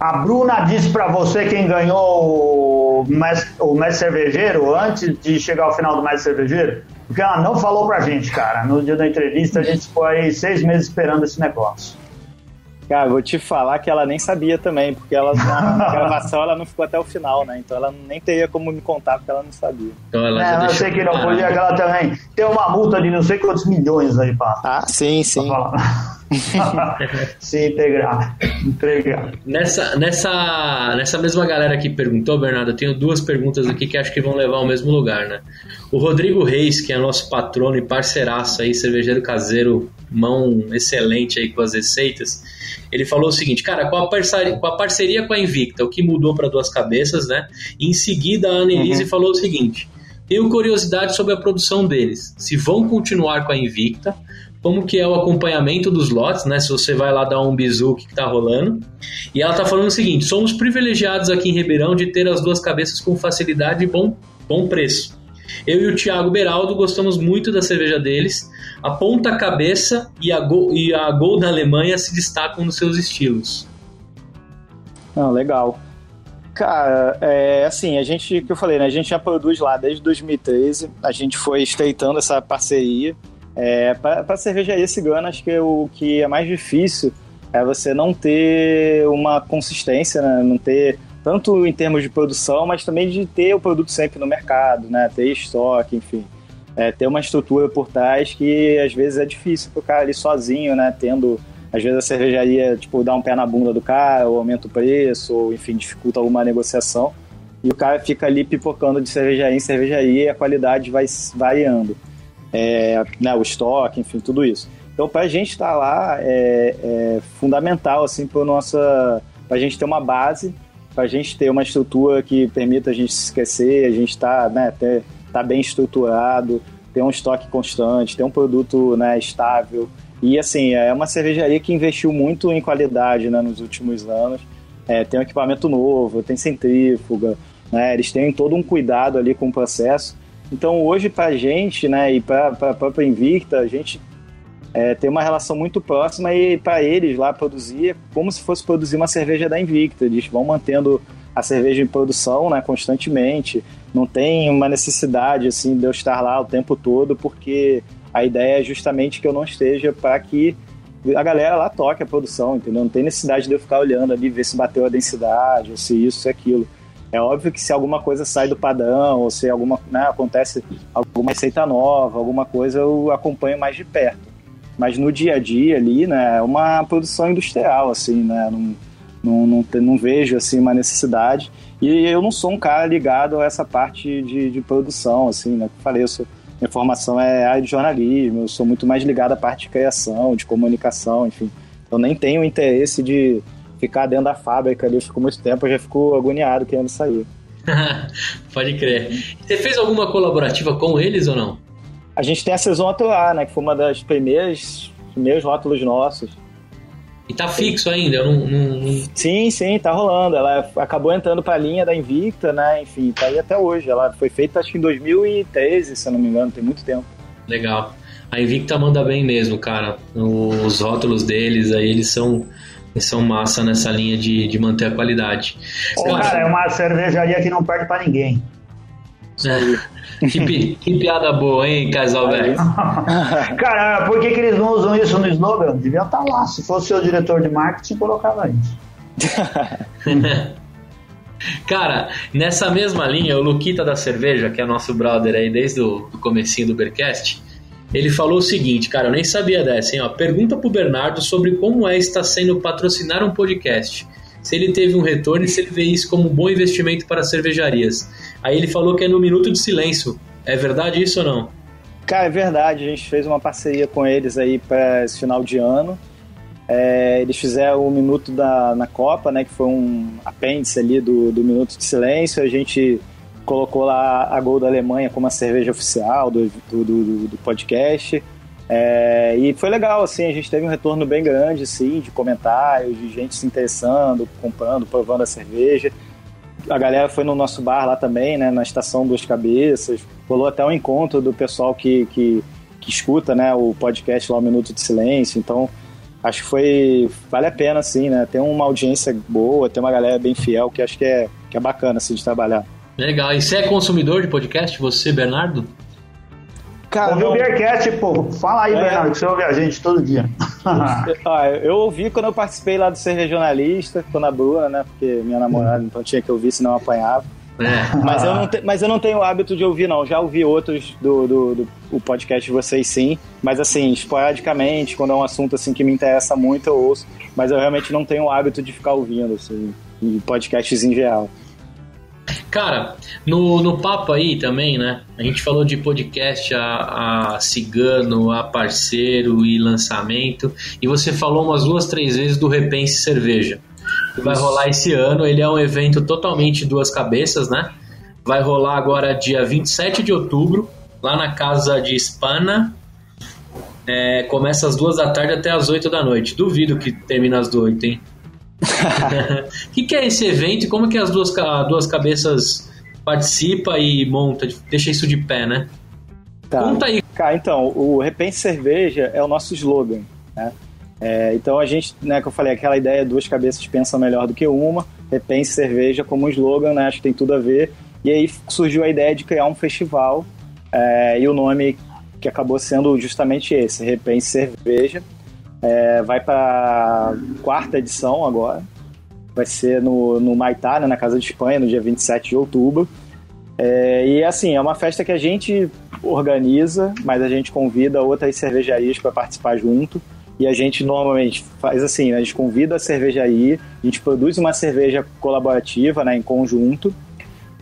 a Bruna disse para você quem ganhou o mestre, o mestre cervejeiro antes de chegar ao final do mestre cervejeiro? Porque ela não falou pra gente, cara. No dia da entrevista, a gente ficou aí seis meses esperando esse negócio. Cara, vou te falar que ela nem sabia também, porque ela na gravação ela não ficou até o final, né? Então ela nem teria como me contar, porque ela não sabia. Então ela é, eu sei que não podia, que ela também tem uma multa de não sei quantos milhões aí, pá. Ah, sim, sim. Se integrar, entregar. Nessa, nessa, nessa mesma galera que perguntou, Bernardo, eu tenho duas perguntas aqui que acho que vão levar ao mesmo lugar, né? O Rodrigo Reis, que é nosso patrono e parceiraço aí, cervejeiro caseiro, mão excelente aí com as receitas, ele falou o seguinte, cara, com a parceria com a, parceria com a Invicta, o que mudou para duas cabeças, né? E em seguida a Annelise uhum. falou o seguinte: tenho curiosidade sobre a produção deles. Se vão continuar com a Invicta, como que é o acompanhamento dos lotes, né? Se você vai lá dar um bisu, o que, que tá rolando. E ela tá falando o seguinte: somos privilegiados aqui em Ribeirão de ter as duas cabeças com facilidade e bom, bom preço. Eu e o Thiago Beraldo gostamos muito da cerveja deles. A ponta cabeça e a Gol, e a Gol da Alemanha se destacam nos seus estilos. Não, legal. Cara, é assim, a gente, que eu falei, né? A gente já produz lá desde 2013. A gente foi estreitando essa parceria. É, para cervejaria cigana, acho que é o que é mais difícil é você não ter uma consistência, né? não ter tanto em termos de produção, mas também de ter o produto sempre no mercado, né? ter estoque, enfim. É, ter uma estrutura por trás que às vezes é difícil para o cara ali sozinho, né? Tendo, às vezes a cervejaria tipo, dá um pé na bunda do cara, ou aumenta o preço, ou enfim, dificulta alguma negociação. E o cara fica ali pipocando de cervejaria em cervejaria e a qualidade vai variando é, né, o estoque, enfim, tudo isso. Então, para a gente estar tá lá é, é, fundamental assim para nossa, para a gente ter uma base, para a gente ter uma estrutura que permita a gente se esquecer, a gente está né, ter, tá bem estruturado, ter um estoque constante, ter um produto né, estável. E assim, é uma cervejaria que investiu muito em qualidade né, nos últimos anos. É, tem um equipamento novo, tem centrífuga, né, eles têm todo um cuidado ali com o processo. Então hoje para a gente, né, e para a própria Invicta, a gente é, tem uma relação muito próxima e para eles lá produzir é como se fosse produzir uma cerveja da Invicta. Eles vão mantendo a cerveja em produção né, constantemente. Não tem uma necessidade assim de eu estar lá o tempo todo, porque a ideia é justamente que eu não esteja para que a galera lá toque a produção, entendeu? Não tem necessidade de eu ficar olhando ali, ver se bateu a densidade, ou se isso, se aquilo. É óbvio que se alguma coisa sai do padrão, ou se alguma, né, acontece alguma receita nova, alguma coisa, eu acompanho mais de perto. Mas no dia a dia ali, né, é uma produção industrial, assim, né? Não, não, não, não, vejo assim uma necessidade e eu não sou um cara ligado a essa parte de, de produção assim né falei eu sou minha formação é área de jornalismo, eu sou muito mais ligado à parte de criação, de comunicação, enfim. Eu nem tenho interesse de ficar dentro da fábrica ali, eu fico muito tempo, eu já fico agoniado querendo sair. Pode crer. Você fez alguma colaborativa com eles ou não? A gente tem a Saison Atuar, né, que foi uma das primeiras primeiros rótulos nossos. E tá fixo ainda, eu não, não, não... Sim, sim, tá rolando. Ela acabou entrando pra linha da Invicta, né? Enfim, tá aí até hoje. Ela foi feita acho que em 2013, se eu não me engano, tem muito tempo. Legal. A Invicta manda bem mesmo, cara. Os rótulos deles aí, eles são, eles são massa nessa linha de, de manter a qualidade. Ô, cara, é uma cervejaria que não perde pra ninguém. É. que, que, piada boa, hein, casal velho? Cara, por que, que eles não usam isso no slogan? Devia estar tá lá. Se fosse o diretor de marketing, colocava isso. Cara, nessa mesma linha, o Luquita da Cerveja, que é nosso brother aí desde o do comecinho do Bercast, ele falou o seguinte, cara, eu nem sabia dessa, hein? Ó, pergunta pro Bernardo sobre como é estar sendo patrocinar um podcast. Se ele teve um retorno e se ele vê isso como um bom investimento para cervejarias. Aí ele falou que é no Minuto de Silêncio. É verdade isso ou não? Cara, é verdade. A gente fez uma parceria com eles aí para esse final de ano. É, eles fizeram o Minuto da, na Copa, né, que foi um apêndice ali do, do Minuto de Silêncio. A gente colocou lá a Gol da Alemanha como a cerveja oficial do, do, do, do podcast. É, e foi legal, assim, a gente teve um retorno bem grande, assim, de comentários, de gente se interessando, comprando, provando a cerveja a galera foi no nosso bar lá também, né, na estação Duas Cabeças. Rolou até um encontro do pessoal que, que, que escuta, né, o podcast lá, o Minuto de Silêncio. Então, acho que foi vale a pena, assim, né? Tem uma audiência boa, tem uma galera bem fiel que acho que é, que é bacana, assim, de trabalhar. Legal. E você é consumidor de podcast, você, Bernardo? Cara, ouviu o Beercast, pô. Fala aí, é. Bernardo, que você ouve a gente todo dia. ah, eu ouvi quando eu participei lá do Ser Regionalista, tô na Bruna, né? Porque minha namorada, então tinha que ouvir, senão eu apanhava. É. Mas, eu não te, mas eu não tenho o hábito de ouvir, não. Já ouvi outros do, do, do, do podcast de vocês, sim. Mas, assim, esporadicamente, quando é um assunto assim que me interessa muito, eu ouço. Mas eu realmente não tenho o hábito de ficar ouvindo, assim, podcasts em geral. Cara, no, no papo aí também, né? A gente falou de podcast a, a cigano, a parceiro e lançamento. E você falou umas duas, três vezes do Repense Cerveja. Que vai rolar esse ano. Ele é um evento totalmente duas cabeças, né? Vai rolar agora dia 27 de outubro, lá na casa de Spana. É, começa às duas da tarde até às oito da noite. Duvido que termine às oito, hein? O que, que, é esse evento e como que as duas, duas cabeças participa e monta, deixa isso de pé, né? Tá. Conta aí. Cara, então, o Repense Cerveja é o nosso slogan, né? É, então a gente, né, que eu falei, aquela ideia duas cabeças pensam melhor do que uma, Repense Cerveja como um slogan, né, acho que tem tudo a ver. E aí surgiu a ideia de criar um festival é, e o nome que acabou sendo justamente esse, Repense Cerveja. É, vai para quarta edição agora. Vai ser no, no Maitá, né, na Casa de Espanha, no dia 27 de outubro. É, e assim, é uma festa que a gente organiza, mas a gente convida outras cervejarias para participar junto. E a gente normalmente faz assim: a gente convida a cervejaria, a gente produz uma cerveja colaborativa né, em conjunto.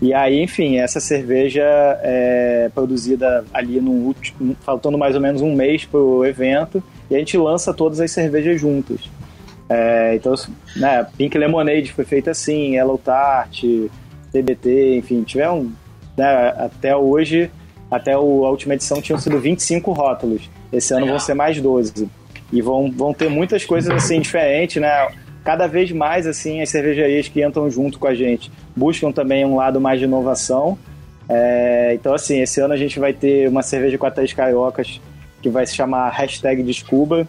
E aí, enfim, essa cerveja é produzida ali no último, faltando mais ou menos um mês para o evento e a gente lança todas as cervejas juntas. É, então, né, Pink Lemonade foi feita assim, Yellow Tart, TBT, enfim, tiveram né, até hoje, até o, a última edição tinham sido 25 rótulos. Esse ano Legal. vão ser mais 12. E vão, vão ter muitas coisas assim diferentes, né? Cada vez mais assim as cervejarias que entram junto com a gente buscam também um lado mais de inovação. É, então assim, esse ano a gente vai ter uma cerveja com a três cariocas que vai se chamar hashtag Descuba.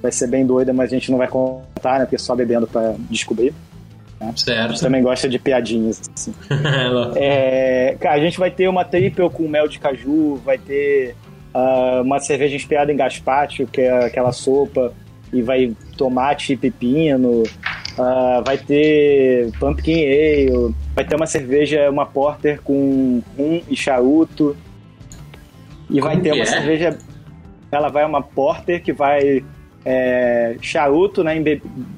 Vai ser bem doida, mas a gente não vai contar, né? Porque só bebendo para descobrir. Né? Certo. A gente também gosta de piadinhas. Assim. é, cara, a gente vai ter uma triple com mel de caju, vai ter uh, uma cerveja inspirada em gazpacho, que é aquela sopa, e vai tomate e pepino. Uh, vai ter pumpkin ale, vai ter uma cerveja, uma porter com rum e charuto. E Como vai ter uma é? cerveja, ela vai uma porter que vai é, charuto, né?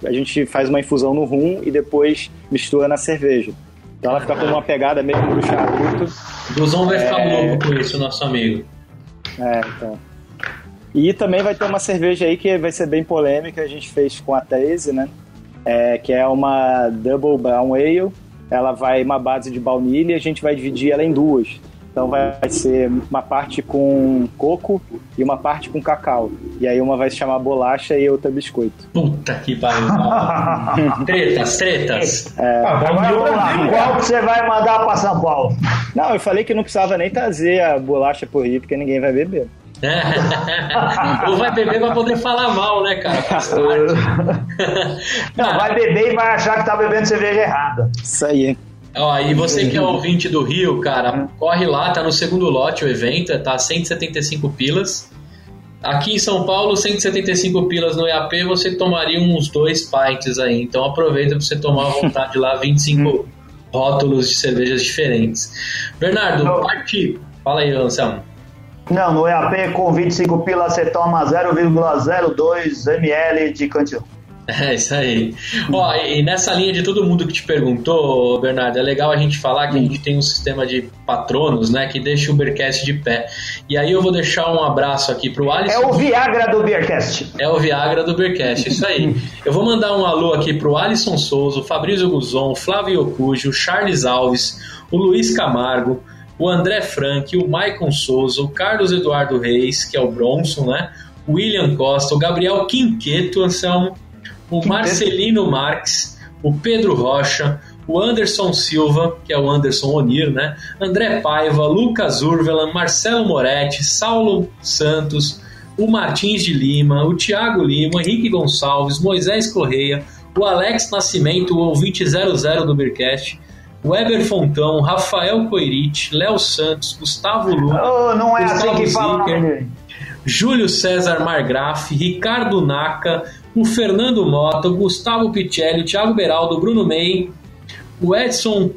A gente faz uma infusão no rum e depois mistura na cerveja. Então ela fica com uma pegada mesmo do charuto. O Guzão vai ficar é... louco com isso, nosso amigo. É, então. E também vai ter uma cerveja aí que vai ser bem polêmica, a gente fez com a 13, né? É, que é uma Double Brown Ale. Ela vai uma base de baunilha e a gente vai dividir ela em duas. Então vai ser uma parte com coco e uma parte com cacau. E aí uma vai se chamar bolacha e outra biscoito. Puta que pariu. tretas, tretas. É, ah, vamos lá. Qual que você vai mandar para São Paulo? Não, eu falei que não precisava nem trazer a bolacha por Rio, porque ninguém vai beber. Ou vai beber pra poder falar mal, né, cara? Não, vai beber e vai achar que tá bebendo cerveja errada. Isso aí. Ó, e você que é ouvinte do Rio, cara, corre lá, tá no segundo lote o evento, tá 175 pilas. Aqui em São Paulo, 175 pilas no EAP, você tomaria uns dois pints aí. Então aproveita pra você tomar à vontade lá 25 rótulos de cervejas diferentes. Bernardo, parte. Fala aí, Anselmo. Não, no EAP com 25 pilas você toma 0,02 ml de cantil. É isso aí. Ó, e nessa linha de todo mundo que te perguntou, Bernardo, é legal a gente falar que a gente tem um sistema de patronos, né, que deixa o Beercast de pé. E aí eu vou deixar um abraço aqui pro Alisson. É o Viagra do Beercast. É o Viagra do Beercast, isso aí. eu vou mandar um alô aqui pro Alisson Souza, o Fabrício Guzon, o Flávio Ocujo, o Charles Alves, o Luiz Camargo, o André Frank, o Maicon Souza, o Carlos Eduardo Reis, que é o Bronson, né? William Costa, o Gabriel Quinqueto, Anselmo, o Marcelino Marques, o Pedro Rocha, o Anderson Silva, que é o Anderson Onir, né? André Paiva, Lucas Urvelan, Marcelo Moretti, Saulo Santos, o Martins de Lima, o Thiago Lima, Henrique Gonçalves, Moisés Correia, o Alex Nascimento, o ouvinte 00 do Beercast, Weber Fontão, Rafael Coirite, Léo Santos, Gustavo Lula, oh, não é Gustavo assim que fala Júlio César Margraf, Ricardo Naca, o Fernando Mota, o Gustavo Picelli, o Thiago Beraldo, o Bruno May, o Edson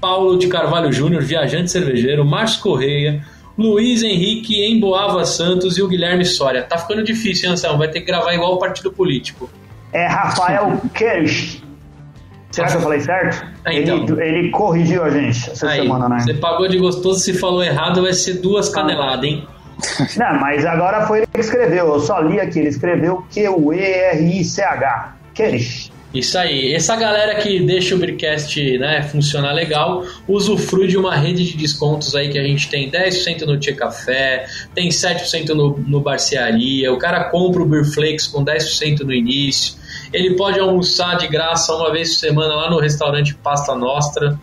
Paulo de Carvalho Júnior, viajante cervejeiro, Márcio Correia, Luiz Henrique Emboava Santos e o Guilherme Soria. Tá ficando difícil, hein, Anselmo? Vai ter que gravar igual o partido político. É Rafael Kirsch. Será que eu falei certo? Ah, então. ele, ele corrigiu a gente essa Aí, semana, né? Você pagou de gostoso, se falou errado, vai ser duas caneladas, hein? Não, mas agora foi ele que escreveu. Eu só li aqui. Ele escreveu Q-U-E-R-I-C-H. Kerish. Isso aí. Essa galera que deixa o Bricast né, funcionar legal, usufrui de uma rede de descontos aí que a gente tem 10% no Tia Café, tem 7% no, no Barcearia, o cara compra o Beer Flakes com 10% no início, ele pode almoçar de graça uma vez por semana lá no restaurante Pasta Nostra.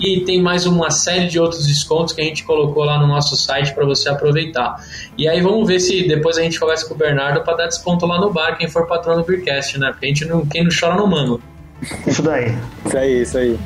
E tem mais uma série de outros descontos que a gente colocou lá no nosso site para você aproveitar. E aí vamos ver se depois a gente conversa com o Bernardo para dar desconto lá no bar, quem for patrão do Beercast, né? Porque a gente não, quem não chora não mama. Isso daí. Isso aí, isso aí.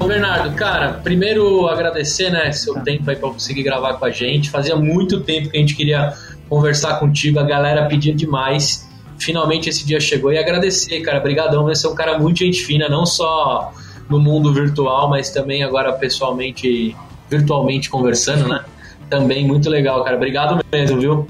Ô Bernardo, cara, primeiro agradecer, né, seu tempo aí para conseguir gravar com a gente. Fazia muito tempo que a gente queria conversar contigo, a galera pedia demais finalmente esse dia chegou e agradecer, cara. Obrigadão, você é um cara muito gente fina, não só no mundo virtual, mas também agora pessoalmente, virtualmente conversando, né? Também muito legal, cara. Obrigado mesmo, viu?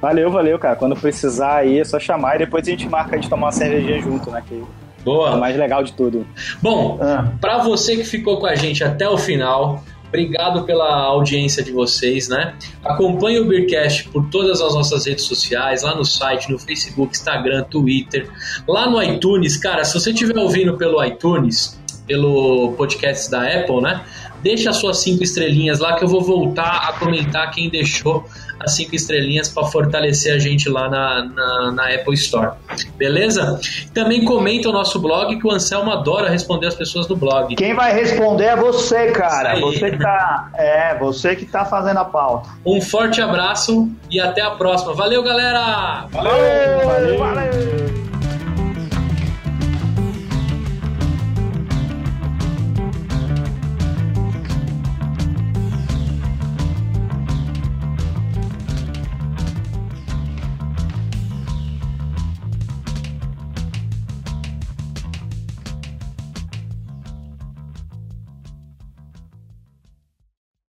Valeu, valeu, cara. Quando precisar aí é só chamar e depois a gente marca de tomar uma cervejinha junto, né? Que Boa. É o mais legal de tudo. Bom, ah. para você que ficou com a gente até o final, Obrigado pela audiência de vocês, né? Acompanhe o Beercast por todas as nossas redes sociais, lá no site, no Facebook, Instagram, Twitter, lá no iTunes. Cara, se você estiver ouvindo pelo iTunes, pelo podcast da Apple, né? Deixa as suas cinco estrelinhas lá que eu vou voltar a comentar quem deixou as cinco estrelinhas para fortalecer a gente lá na, na, na, Apple Store. Beleza? Também comenta o nosso blog que o Anselmo adora responder as pessoas do blog. Quem vai responder é você, cara. Você que tá, é, você que tá fazendo a pauta. Um forte abraço e até a próxima. Valeu, galera! Valeu! valeu. valeu.